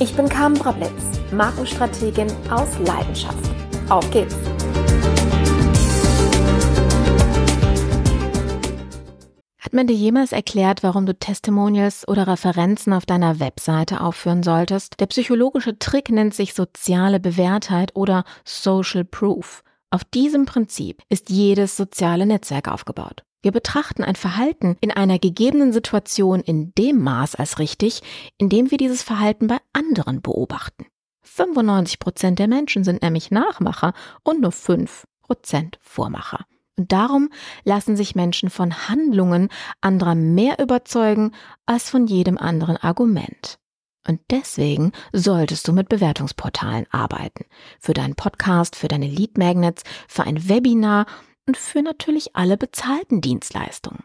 Ich bin Carmen Brablitz, Markenstrategin aus Leidenschaft. Auf geht's! Hat man dir jemals erklärt, warum du Testimonials oder Referenzen auf deiner Webseite aufführen solltest? Der psychologische Trick nennt sich soziale Bewährtheit oder Social Proof. Auf diesem Prinzip ist jedes soziale Netzwerk aufgebaut. Wir betrachten ein Verhalten in einer gegebenen Situation in dem Maß als richtig, in dem wir dieses Verhalten bei anderen beobachten. 95 Prozent der Menschen sind nämlich Nachmacher und nur 5 Prozent Vormacher. Und darum lassen sich Menschen von Handlungen anderer mehr überzeugen als von jedem anderen Argument. Und deswegen solltest du mit Bewertungsportalen arbeiten. Für deinen Podcast, für deine Lead Magnets, für ein Webinar und für natürlich alle bezahlten Dienstleistungen.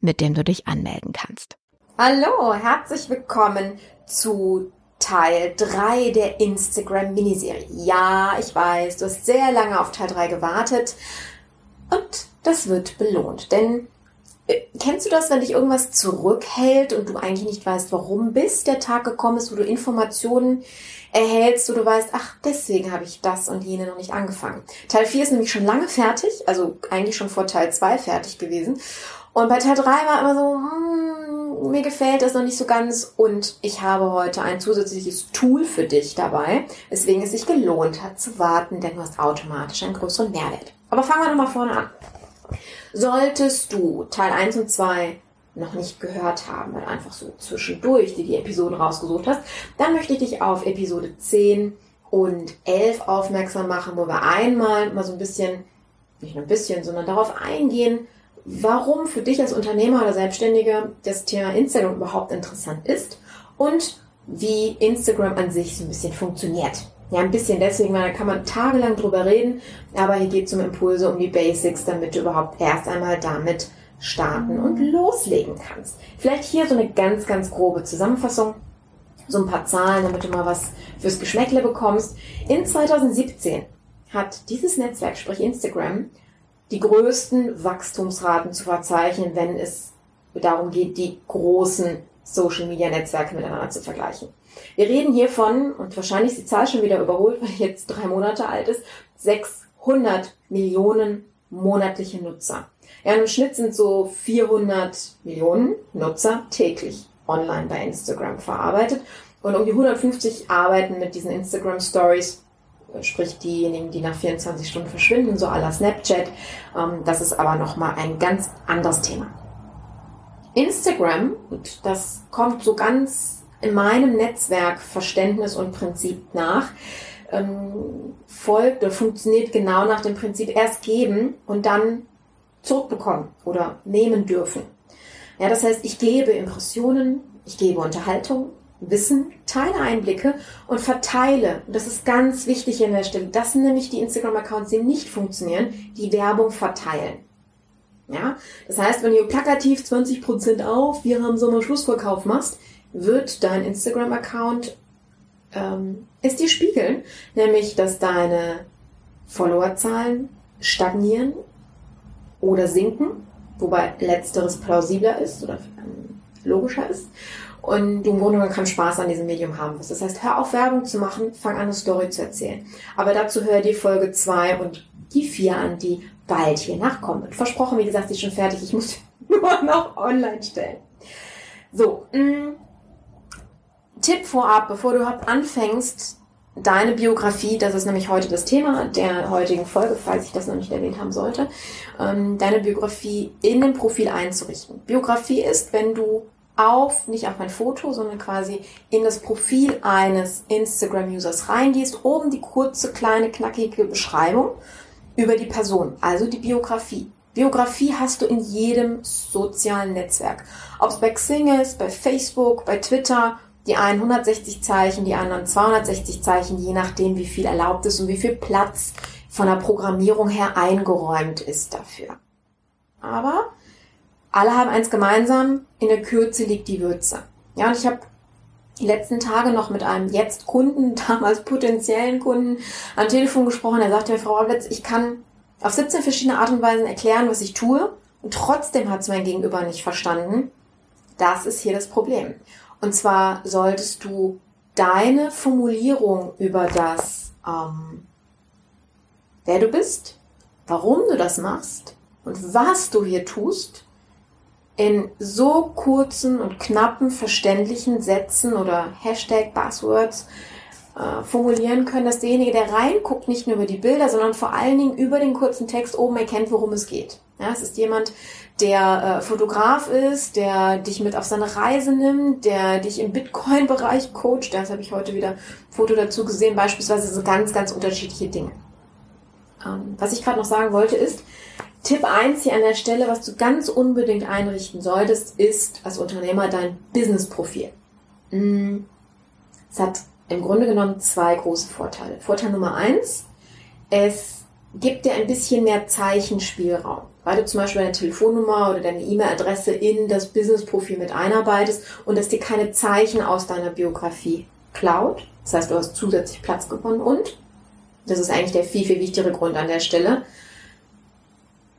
mit dem du dich anmelden kannst. Hallo, herzlich willkommen zu Teil 3 der Instagram Miniserie. Ja, ich weiß, du hast sehr lange auf Teil 3 gewartet und das wird belohnt, denn äh, Kennst du das, wenn dich irgendwas zurückhält und du eigentlich nicht weißt, warum, bis der Tag gekommen ist, wo du Informationen erhältst, wo du weißt, ach, deswegen habe ich das und jene noch nicht angefangen. Teil 4 ist nämlich schon lange fertig, also eigentlich schon vor Teil 2 fertig gewesen. Und bei Teil 3 war immer so, hm, mir gefällt das noch nicht so ganz und ich habe heute ein zusätzliches Tool für dich dabei, weswegen es sich gelohnt hat zu warten, denn du hast automatisch einen größeren Mehrwert. Aber fangen wir nochmal vorne an. Solltest du Teil 1 und 2 noch nicht gehört haben, weil einfach so zwischendurch dir die Episoden rausgesucht hast, dann möchte ich dich auf Episode 10 und 11 aufmerksam machen, wo wir einmal mal so ein bisschen, nicht nur ein bisschen, sondern darauf eingehen, warum für dich als Unternehmer oder Selbstständiger das Thema Instagram überhaupt interessant ist und wie Instagram an sich so ein bisschen funktioniert. Ja, ein bisschen deswegen, weil da kann man tagelang drüber reden, aber hier geht es um Impulse, um die Basics, damit du überhaupt erst einmal damit starten und loslegen kannst. Vielleicht hier so eine ganz, ganz grobe Zusammenfassung, so ein paar Zahlen, damit du mal was fürs Geschmäckle bekommst. In 2017 hat dieses Netzwerk, sprich Instagram, die größten Wachstumsraten zu verzeichnen, wenn es darum geht, die großen Social-Media-Netzwerke miteinander zu vergleichen. Wir reden hier von, und wahrscheinlich ist die Zahl schon wieder überholt, weil jetzt drei Monate alt ist, 600 Millionen monatliche Nutzer. Ja, im Schnitt sind so 400 Millionen Nutzer täglich online bei Instagram verarbeitet. Und um die 150 arbeiten mit diesen Instagram Stories sprich diejenigen, die nach 24 Stunden verschwinden, so aller Snapchat. Ähm, das ist aber nochmal ein ganz anderes Thema. Instagram, das kommt so ganz in meinem Netzwerk Verständnis und Prinzip nach, ähm, folgt oder funktioniert genau nach dem Prinzip erst geben und dann zurückbekommen oder nehmen dürfen. Ja, das heißt, ich gebe Impressionen, ich gebe Unterhaltung, Wissen, teile Einblicke und verteile. Und das ist ganz wichtig an der Stelle. Das sind nämlich die Instagram-Accounts, die nicht funktionieren, die Werbung verteilen. Ja, das heißt, wenn du plakativ 20% auf, wir haben Sommer-Schlussverkauf machst, wird dein Instagram-Account ähm, es dir spiegeln, nämlich, dass deine Followerzahlen stagnieren oder sinken, wobei letzteres plausibler ist oder ähm, logischer ist. Und im Grunde genommen keinen Spaß an diesem Medium haben wirst. Das heißt, hör auf Werbung zu machen, fang an eine Story zu erzählen. Aber dazu hör die Folge 2 und die 4 an, die bald hier nachkommen. Versprochen, wie gesagt, sie ist schon fertig. Ich muss nur noch online stellen. So, mh, mm, Tipp vorab, bevor du überhaupt anfängst, deine Biografie, das ist nämlich heute das Thema der heutigen Folge, falls ich das noch nicht erwähnt haben sollte, ähm, deine Biografie in dem Profil einzurichten. Biografie ist, wenn du auf, nicht auf ein Foto, sondern quasi in das Profil eines Instagram-Users reingehst, oben die kurze, kleine, knackige Beschreibung über die Person, also die Biografie. Biografie hast du in jedem sozialen Netzwerk. Ob es bei Xing ist, bei Facebook, bei Twitter die einen 160 Zeichen, die anderen 260 Zeichen, je nachdem, wie viel erlaubt ist und wie viel Platz von der Programmierung her eingeräumt ist dafür. Aber alle haben eins gemeinsam, in der Kürze liegt die Würze. Ja, und ich habe die letzten Tage noch mit einem jetzt Kunden, damals potenziellen Kunden, am Telefon gesprochen. Er sagte mir, Frau Orlitz, ich kann auf 17 verschiedene Art und Weisen erklären, was ich tue. Und trotzdem hat es mein Gegenüber nicht verstanden. Das ist hier das Problem. Und zwar solltest du deine Formulierung über das, ähm, wer du bist, warum du das machst und was du hier tust, in so kurzen und knappen verständlichen Sätzen oder Hashtag Buzzwords äh, formulieren können, dass derjenige, der reinguckt, nicht nur über die Bilder, sondern vor allen Dingen über den kurzen Text oben erkennt, worum es geht. Ja, es ist jemand, der äh, Fotograf ist, der dich mit auf seine Reise nimmt, der dich im Bitcoin-Bereich coacht. Das habe ich heute wieder ein Foto dazu gesehen, beispielsweise so ganz, ganz unterschiedliche Dinge. Ähm, was ich gerade noch sagen wollte ist, Tipp 1 hier an der Stelle, was du ganz unbedingt einrichten solltest, ist als Unternehmer dein Business-Profil. Mm, es hat im Grunde genommen zwei große Vorteile. Vorteil Nummer eins, es gibt dir ein bisschen mehr Zeichenspielraum weil du zum Beispiel deine Telefonnummer oder deine E-Mail-Adresse in das Business-Profil mit einarbeitest und dass dir keine Zeichen aus deiner Biografie klaut. Das heißt, du hast zusätzlich Platz gewonnen und, das ist eigentlich der viel, viel wichtigere Grund an der Stelle,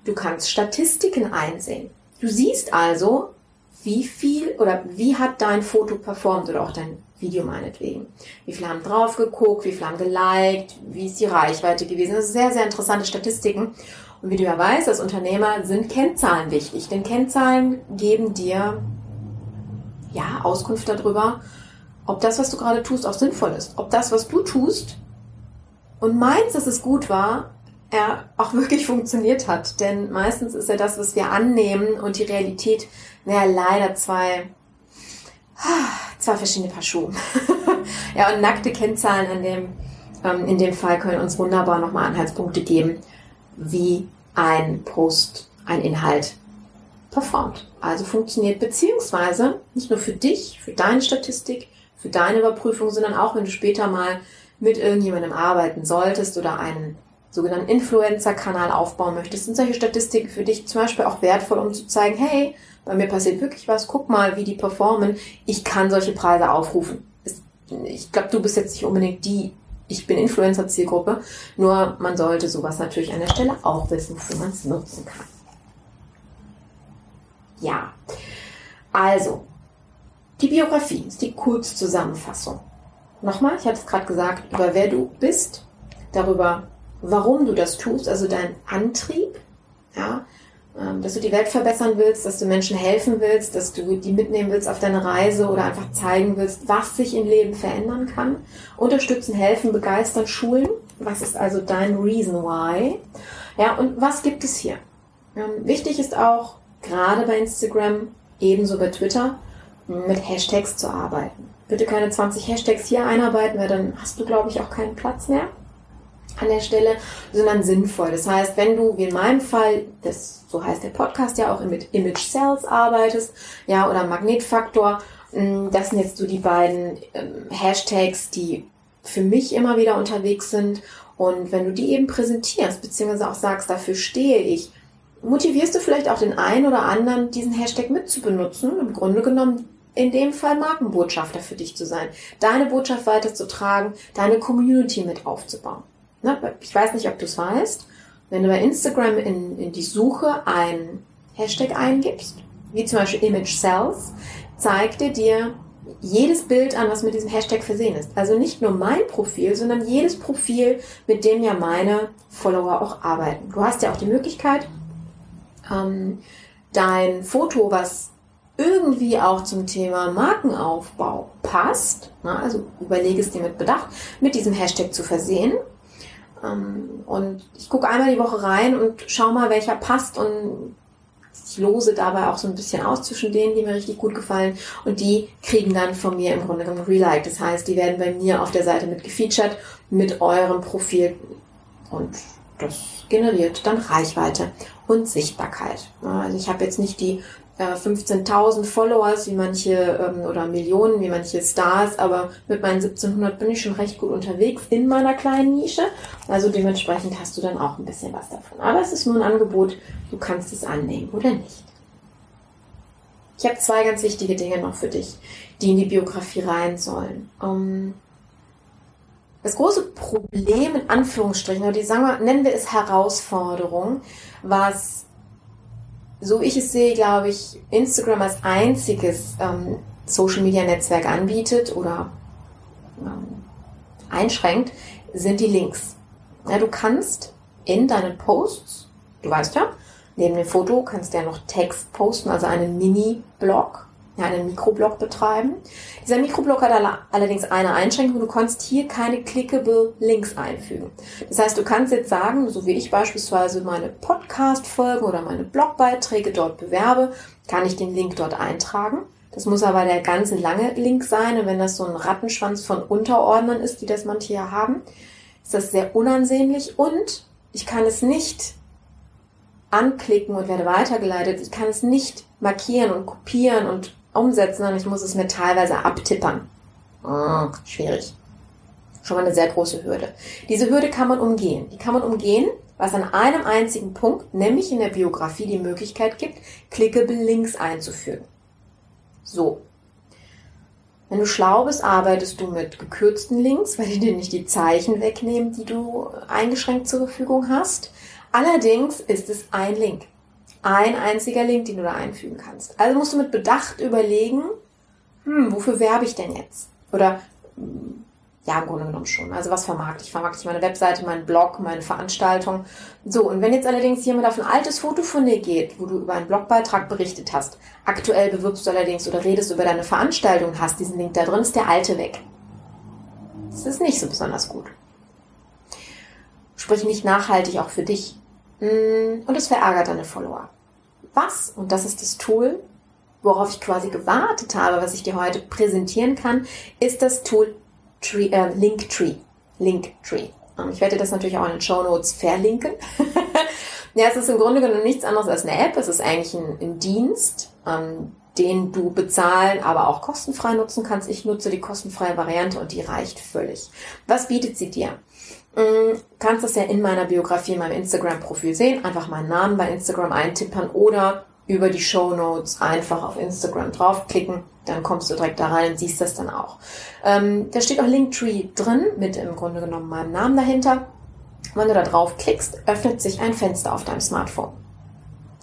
du kannst Statistiken einsehen. Du siehst also, wie viel oder wie hat dein Foto performt oder auch dein Video meinetwegen. Wie viele haben drauf geguckt, wie viele haben geliked, wie ist die Reichweite gewesen. Das sind sehr, sehr interessante Statistiken. Und wie du ja weißt, als Unternehmer sind Kennzahlen wichtig, denn Kennzahlen geben dir ja Auskunft darüber, ob das, was du gerade tust, auch sinnvoll ist. Ob das, was du tust und meinst, dass es gut war, er auch wirklich funktioniert hat. Denn meistens ist ja das, was wir annehmen und die Realität, naja, leider zwei, zwei verschiedene Paar Schuhe. ja, und nackte Kennzahlen in dem, ähm, in dem Fall können uns wunderbar nochmal Anhaltspunkte geben, wie ein Post, ein Inhalt performt. Also funktioniert beziehungsweise nicht nur für dich, für deine Statistik, für deine Überprüfung, sondern auch wenn du später mal mit irgendjemandem arbeiten solltest oder einen sogenannten Influencer-Kanal aufbauen möchtest, sind solche Statistiken für dich zum Beispiel auch wertvoll, um zu zeigen, hey, bei mir passiert wirklich was, guck mal, wie die performen, ich kann solche Preise aufrufen. Ich glaube, du bist jetzt nicht unbedingt die ich bin Influencer-Zielgruppe. Nur man sollte sowas natürlich an der Stelle auch wissen, wofür man es nutzen kann. Ja, also die Biografie ist die Kurzzusammenfassung. Nochmal, ich hatte es gerade gesagt, über wer du bist, darüber, warum du das tust, also dein Antrieb, ja, ähm, dass du die Welt verbessern willst, dass du Menschen helfen willst, dass du die mitnehmen willst auf deine Reise oder einfach zeigen willst, was sich im Leben verändern kann. Unterstützen, helfen, begeistern, schulen. Was ist also dein Reason Why? Ja, und was gibt es hier? Ähm, wichtig ist auch, gerade bei Instagram, ebenso bei Twitter, mit Hashtags zu arbeiten. Bitte keine 20 Hashtags hier einarbeiten, weil dann hast du, glaube ich, auch keinen Platz mehr an der Stelle, sondern sinnvoll. Das heißt, wenn du, wie in meinem Fall, das, so heißt der Podcast ja auch, mit Image Cells arbeitest, ja, oder Magnetfaktor, mm, das sind jetzt so die beiden ähm, Hashtags, die für mich immer wieder unterwegs sind. Und wenn du die eben präsentierst, beziehungsweise auch sagst, dafür stehe ich, motivierst du vielleicht auch den einen oder anderen, diesen Hashtag mitzubenutzen. Im Grunde genommen in dem Fall Markenbotschafter für dich zu sein, deine Botschaft weiterzutragen, deine Community mit aufzubauen. Ne? Ich weiß nicht, ob du es weißt. Wenn du bei Instagram in, in die Suche ein Hashtag eingibst, wie zum Beispiel Image Cells, zeigt er dir jedes Bild an, was mit diesem Hashtag versehen ist. Also nicht nur mein Profil, sondern jedes Profil, mit dem ja meine Follower auch arbeiten. Du hast ja auch die Möglichkeit, ähm, dein Foto, was irgendwie auch zum Thema Markenaufbau passt, na, also überlege es dir mit Bedacht, mit diesem Hashtag zu versehen. Ähm, und ich gucke einmal die Woche rein und schau mal, welcher passt und ich lose dabei auch so ein bisschen aus zwischen denen, die mir richtig gut gefallen und die kriegen dann von mir im Grunde genommen Relike. Das heißt, die werden bei mir auf der Seite mit gefeatured mit eurem Profil und das generiert dann Reichweite und Sichtbarkeit. Also ich habe jetzt nicht die 15.000 Followers wie manche ähm, oder Millionen wie manche Stars, aber mit meinen 1700 bin ich schon recht gut unterwegs in meiner kleinen Nische. Also dementsprechend hast du dann auch ein bisschen was davon. Aber es ist nur ein Angebot, du kannst es annehmen oder nicht. Ich habe zwei ganz wichtige Dinge noch für dich, die in die Biografie rein sollen. Ähm, das große Problem in Anführungsstrichen, oder die sagen wir, nennen wir es Herausforderung, was so ich es sehe, glaube ich, Instagram als einziges ähm, Social Media Netzwerk anbietet oder ähm, einschränkt, sind die Links. Ja, du kannst in deinen Posts, du weißt ja, neben dem Foto kannst du ja noch Text posten, also einen Mini-Blog ja, einen Mikroblog betreiben. Dieser Mikroblog hat allerdings eine Einschränkung. Du kannst hier keine clickable Links einfügen. Das heißt, du kannst jetzt sagen, so wie ich beispielsweise meine Podcast-Folgen oder meine Blogbeiträge dort bewerbe, kann ich den Link dort eintragen. Das muss aber der ganze lange Link sein. Und wenn das so ein Rattenschwanz von Unterordnern ist, die das manche ja haben, ist das sehr unansehnlich. Und ich kann es nicht anklicken und werde weitergeleitet. Ich kann es nicht markieren und kopieren und umsetzen, sondern ich muss es mir teilweise abtippern. Oh, schwierig. Schon mal eine sehr große Hürde. Diese Hürde kann man umgehen. Die kann man umgehen, was an einem einzigen Punkt, nämlich in der Biografie, die Möglichkeit gibt, clickable Links einzufügen. So. Wenn du schlau bist, arbeitest du mit gekürzten Links, weil die dir nicht die Zeichen wegnehmen, die du eingeschränkt zur Verfügung hast. Allerdings ist es ein Link ein einziger Link, den du da einfügen kannst. Also musst du mit Bedacht überlegen, hm, wofür werbe ich denn jetzt? Oder ja, im Grunde genommen schon. Also was vermarkte ich? Vermarkte ich meine Webseite, meinen Blog, meine Veranstaltung? So, und wenn jetzt allerdings jemand auf ein altes Foto von dir geht, wo du über einen Blogbeitrag berichtet hast, aktuell bewirbst du allerdings oder redest über deine Veranstaltung hast diesen Link da drin, ist der alte weg. Das ist nicht so besonders gut. Sprich nicht nachhaltig auch für dich. Hm, und es verärgert deine Follower was, und das ist das Tool, worauf ich quasi gewartet habe, was ich dir heute präsentieren kann, ist das Tool Tree, äh, Linktree. Linktree. Ähm, ich werde das natürlich auch in den Show Notes verlinken. ja, es ist im Grunde genommen nichts anderes als eine App. Es ist eigentlich ein, ein Dienst, ähm, den du bezahlen, aber auch kostenfrei nutzen kannst. Ich nutze die kostenfreie Variante und die reicht völlig. Was bietet sie dir? Mm, kannst das ja in meiner Biografie, in meinem Instagram-Profil sehen. Einfach meinen Namen bei Instagram eintippern oder über die Show Notes einfach auf Instagram draufklicken. Dann kommst du direkt da rein und siehst das dann auch. Ähm, da steht auch Linktree drin mit im Grunde genommen meinem Namen dahinter. Wenn du da drauf klickst, öffnet sich ein Fenster auf deinem Smartphone.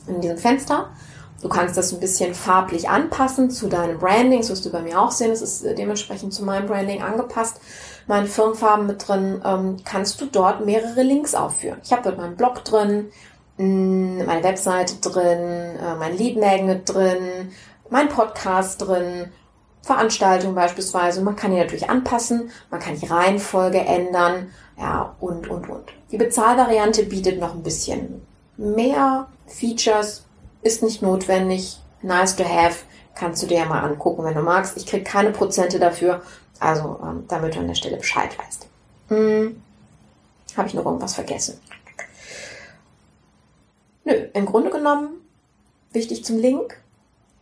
In diesem Fenster Du kannst das ein bisschen farblich anpassen zu deinem Branding. Das wirst du bei mir auch sehen. Es ist äh, dementsprechend zu meinem Branding angepasst. Meine Firmenfarben mit drin. Ähm, kannst du dort mehrere Links aufführen. Ich habe dort meinen Blog drin, mm, meine Webseite drin, äh, mein Lead Magnet drin, mein Podcast drin, Veranstaltungen beispielsweise. Man kann die natürlich anpassen, man kann die Reihenfolge ändern, ja, und, und, und. Die Bezahlvariante bietet noch ein bisschen mehr Features, ist nicht notwendig, nice to have, kannst du dir ja mal angucken, wenn du magst. Ich krieg keine Prozente dafür, also ähm, damit du an der Stelle Bescheid weißt. Hm. Habe ich noch irgendwas vergessen? Nö, im Grunde genommen wichtig zum Link.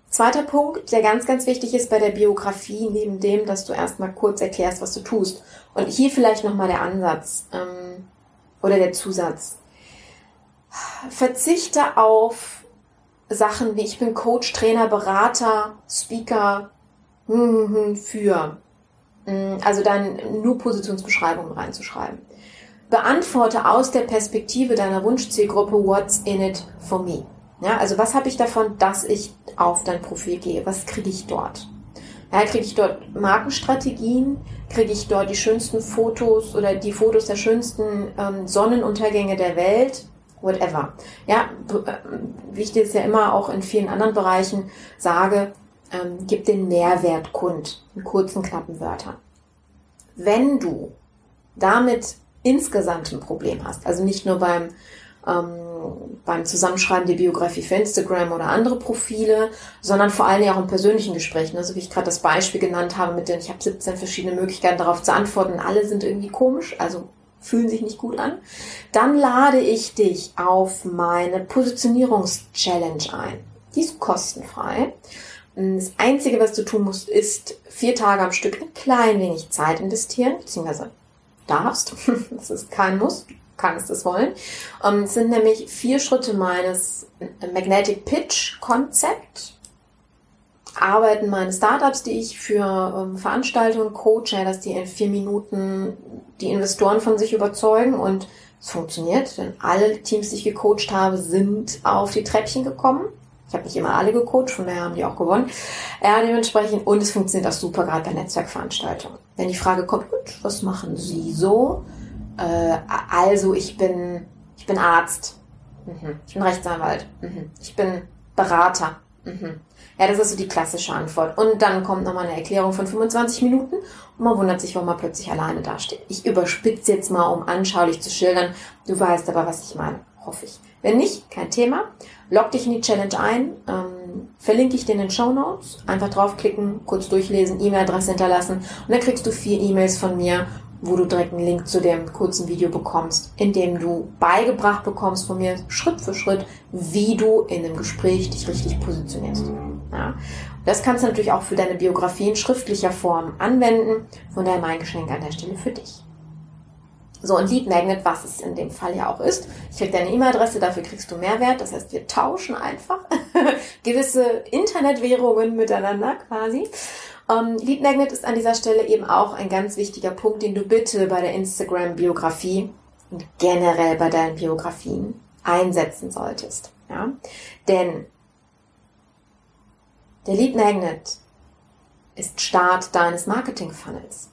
Zweiter Punkt, der ganz, ganz wichtig ist bei der Biografie, neben dem, dass du erstmal kurz erklärst, was du tust. Und hier vielleicht nochmal der Ansatz ähm, oder der Zusatz. Verzichte auf Sachen wie ich bin Coach, Trainer, Berater, Speaker hm, hm, für. Hm, also dann nur Positionsbeschreibungen reinzuschreiben. beantworte aus der Perspektive deiner Wunschzielgruppe What's in it for me. Ja, also was habe ich davon, dass ich auf dein Profil gehe? Was kriege ich dort? Ja, kriege ich dort Markenstrategien? Kriege ich dort die schönsten Fotos oder die Fotos der schönsten ähm, Sonnenuntergänge der Welt? Whatever. Ja, äh, wie ich das ja immer auch in vielen anderen Bereichen sage, ähm, gib den Mehrwert kund in kurzen, knappen Wörtern. Wenn du damit insgesamt ein Problem hast, also nicht nur beim ähm, beim Zusammenschreiben der Biografie für Instagram oder andere Profile, sondern vor allem auch in persönlichen Gesprächen. Also wie ich gerade das Beispiel genannt habe, mit denen ich habe 17 verschiedene Möglichkeiten darauf zu antworten, alle sind irgendwie komisch, also fühlen sich nicht gut an. Dann lade ich dich auf meine Positionierungs-Challenge ein. Die ist kostenfrei. Das Einzige, was du tun musst, ist vier Tage am Stück ein klein wenig Zeit investieren, beziehungsweise darfst. Das ist kein Muss kannst es wollen. Ähm, es sind nämlich vier Schritte meines Magnetic Pitch Konzept. Arbeiten meine Startups, die ich für ähm, Veranstaltungen coache, dass die in vier Minuten die Investoren von sich überzeugen und es funktioniert, denn alle Teams, die ich gecoacht habe, sind auf die Treppchen gekommen. Ich habe nicht immer alle gecoacht, von daher haben die auch gewonnen. Ja, dementsprechend, und es funktioniert auch super gerade bei Netzwerkveranstaltungen. Wenn die Frage kommt, gut, was machen Sie so? Äh, also ich bin, ich bin Arzt. Mhm. Ich bin Rechtsanwalt. Mhm. Ich bin Berater. Mhm. Ja, das ist so die klassische Antwort. Und dann kommt nochmal eine Erklärung von 25 Minuten und man wundert sich, warum man plötzlich alleine dasteht. Ich überspitze jetzt mal, um anschaulich zu schildern. Du weißt aber, was ich meine. Hoffe ich. Wenn nicht, kein Thema. Log dich in die Challenge ein. Ähm, verlinke ich dir in den Show Notes. Einfach draufklicken, kurz durchlesen, E-Mail-Adresse hinterlassen und dann kriegst du vier E-Mails von mir wo du direkt einen Link zu dem kurzen Video bekommst, in dem du beigebracht bekommst von mir Schritt für Schritt, wie du in einem Gespräch dich richtig positionierst. Ja. Das kannst du natürlich auch für deine Biografie in schriftlicher Form anwenden. Von daher mein Geschenk an der Stelle für dich. So, ein Lead Magnet, was es in dem Fall ja auch ist. Ich krieg deine E-Mail-Adresse, dafür kriegst du Mehrwert. Das heißt, wir tauschen einfach gewisse Internetwährungen miteinander quasi. Ähm, Lead Magnet ist an dieser Stelle eben auch ein ganz wichtiger Punkt, den du bitte bei der Instagram-Biografie und generell bei deinen Biografien einsetzen solltest. Ja? Denn der Lead Magnet ist Start deines Marketing-Funnels.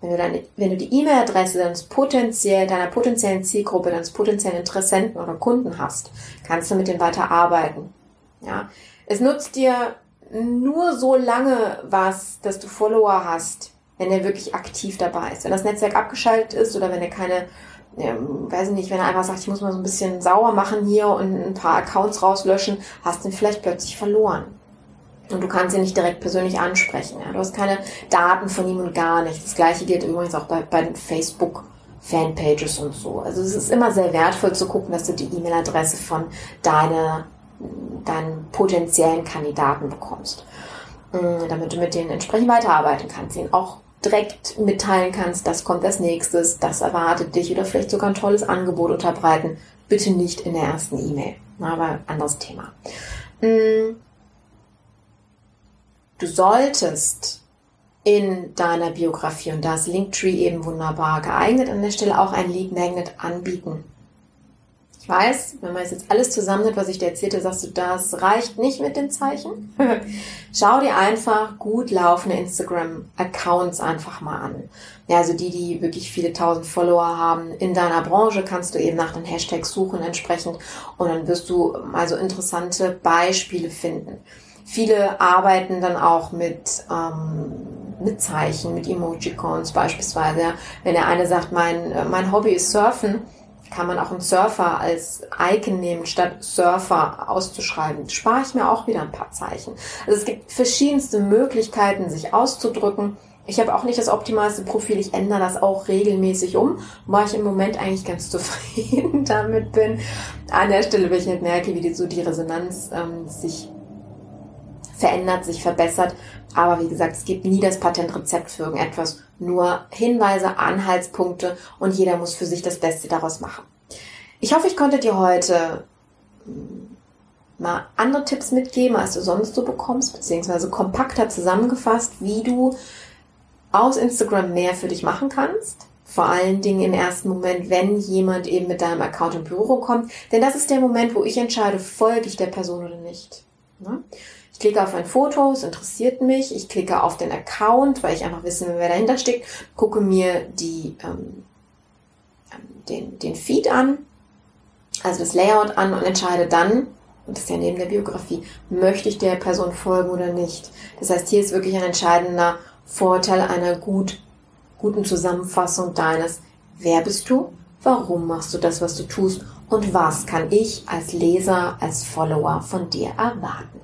Wenn du, deine, wenn du die E-Mail-Adresse potenziell, deiner potenziellen Zielgruppe, deines potenziellen Interessenten oder Kunden hast, kannst du mit dem weiter arbeiten. Ja? Es nutzt dir nur so lange was, dass du Follower hast, wenn er wirklich aktiv dabei ist. Wenn das Netzwerk abgeschaltet ist oder wenn er keine, ähm, weiß ich nicht, wenn er einfach sagt, ich muss mal so ein bisschen sauer machen hier und ein paar Accounts rauslöschen, hast du ihn vielleicht plötzlich verloren. Und du kannst ihn nicht direkt persönlich ansprechen. Ja? Du hast keine Daten von ihm und gar nichts. Das gleiche gilt übrigens auch bei, bei den Facebook. Fanpages und so. Also es ist immer sehr wertvoll zu gucken, dass du die E-Mail-Adresse von deiner deinen potenziellen Kandidaten bekommst, mm, damit du mit denen entsprechend weiterarbeiten kannst, ihnen auch direkt mitteilen kannst, das kommt als nächstes, das erwartet dich oder vielleicht sogar ein tolles Angebot unterbreiten. Bitte nicht in der ersten E-Mail, aber anderes Thema. Mm. Du solltest in deiner Biografie, und da ist Linktree eben wunderbar geeignet, an der Stelle auch ein Lead Magnet anbieten. Ich weiß, wenn man jetzt alles zusammennimmt, was ich dir erzählte, sagst du, das reicht nicht mit den Zeichen. Schau dir einfach gut laufende Instagram-Accounts einfach mal an. Ja, also die, die wirklich viele tausend Follower haben. In deiner Branche kannst du eben nach den Hashtags suchen entsprechend und dann wirst du also interessante Beispiele finden. Viele arbeiten dann auch mit, ähm, mit Zeichen, mit Emojicons beispielsweise. Wenn der eine sagt, mein, mein Hobby ist Surfen, kann man auch einen Surfer als Icon nehmen, statt Surfer auszuschreiben. Spare ich mir auch wieder ein paar Zeichen. Also es gibt verschiedenste Möglichkeiten, sich auszudrücken. Ich habe auch nicht das optimalste Profil. Ich ändere das auch regelmäßig um, weil ich im Moment eigentlich ganz zufrieden damit bin. An der Stelle, wenn ich nicht merke, wie die, so die Resonanz ähm, sich verändert, sich verbessert. Aber wie gesagt, es gibt nie das Patentrezept für irgendetwas, nur Hinweise, Anhaltspunkte und jeder muss für sich das Beste daraus machen. Ich hoffe, ich konnte dir heute hm, mal andere Tipps mitgeben, als du sonst so bekommst, beziehungsweise kompakter zusammengefasst, wie du aus Instagram mehr für dich machen kannst Vor allen Dingen im ersten Moment, wenn jemand eben mit deinem Account in Berührung kommt. Denn das ist der Moment, wo ich entscheide, folge ich der Person oder nicht. Ne? Ich klicke auf ein Foto, es interessiert mich. Ich klicke auf den Account, weil ich einfach wissen will, wer dahinter steckt. Gucke mir die, ähm, den, den Feed an, also das Layout an und entscheide dann, und das ist ja neben der Biografie, möchte ich der Person folgen oder nicht. Das heißt, hier ist wirklich ein entscheidender Vorteil einer gut, guten Zusammenfassung deines, wer bist du, warum machst du das, was du tust und was kann ich als Leser, als Follower von dir erwarten.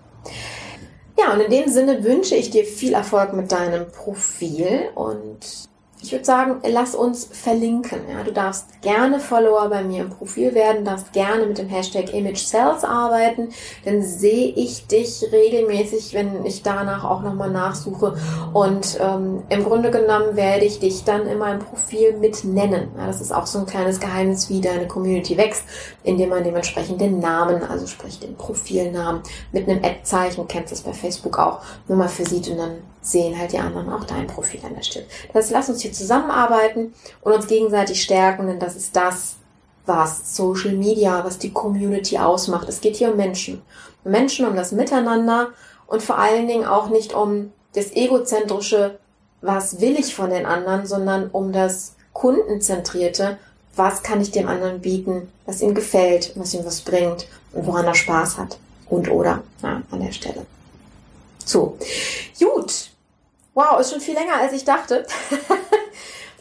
Ja, und in dem Sinne wünsche ich dir viel Erfolg mit deinem Profil und ich würde sagen, lass uns verlinken. Ja, du darfst gerne Follower bei mir im Profil werden, darfst gerne mit dem Hashtag Image Sales arbeiten, dann sehe ich dich regelmäßig, wenn ich danach auch nochmal nachsuche. Und ähm, im Grunde genommen werde ich dich dann in meinem Profil mit nennen. Ja, das ist auch so ein kleines Geheimnis, wie deine Community wächst, indem man dementsprechend den Namen, also sprich den Profilnamen, mit einem Ad-Zeichen, kennst das bei Facebook auch, nur mal versieht und dann sehen halt die anderen auch dein Profil an der Stelle. Das heißt, lass uns hier zusammenarbeiten und uns gegenseitig stärken, denn das ist das, was Social Media, was die Community ausmacht. Es geht hier um Menschen. Um Menschen, um das Miteinander und vor allen Dingen auch nicht um das egozentrische, was will ich von den anderen, sondern um das kundenzentrierte, was kann ich dem anderen bieten, was ihm gefällt, was ihm was bringt und woran er Spaß hat und oder ja, an der Stelle. So, gut. Wow, ist schon viel länger, als ich dachte.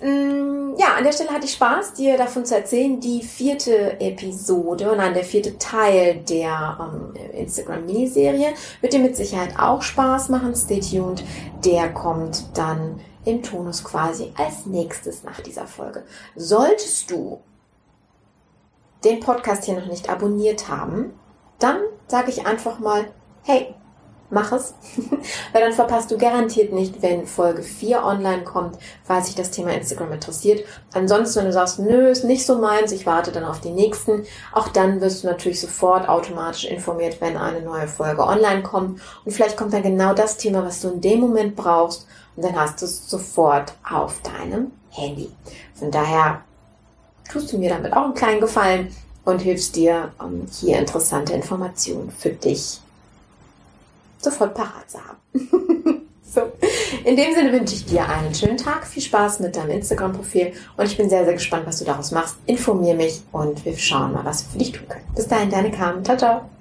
Mm, ja, an der Stelle hatte ich Spaß, dir davon zu erzählen. Die vierte Episode, nein, der vierte Teil der ähm, Instagram-Miniserie wird dir mit Sicherheit auch Spaß machen. Stay tuned. Der kommt dann im Tonus quasi als nächstes nach dieser Folge. Solltest du den Podcast hier noch nicht abonniert haben, dann sage ich einfach mal, hey, mach es, weil dann verpasst du garantiert nicht, wenn Folge 4 online kommt, falls sich das Thema Instagram interessiert. Ansonsten, wenn du sagst, nö, ist nicht so meins, ich warte dann auf die nächsten, auch dann wirst du natürlich sofort automatisch informiert, wenn eine neue Folge online kommt. Und vielleicht kommt dann genau das Thema, was du in dem Moment brauchst und dann hast du es sofort auf deinem Handy. Von daher tust du mir damit auch einen kleinen Gefallen und hilfst dir, um hier interessante Informationen für dich sofort parat zu haben. so, in dem Sinne wünsche ich dir einen schönen Tag, viel Spaß mit deinem Instagram-Profil und ich bin sehr, sehr gespannt, was du daraus machst. Informier mich und wir schauen mal, was wir für dich tun können. Bis dahin, deine Carmen. Ciao, ciao.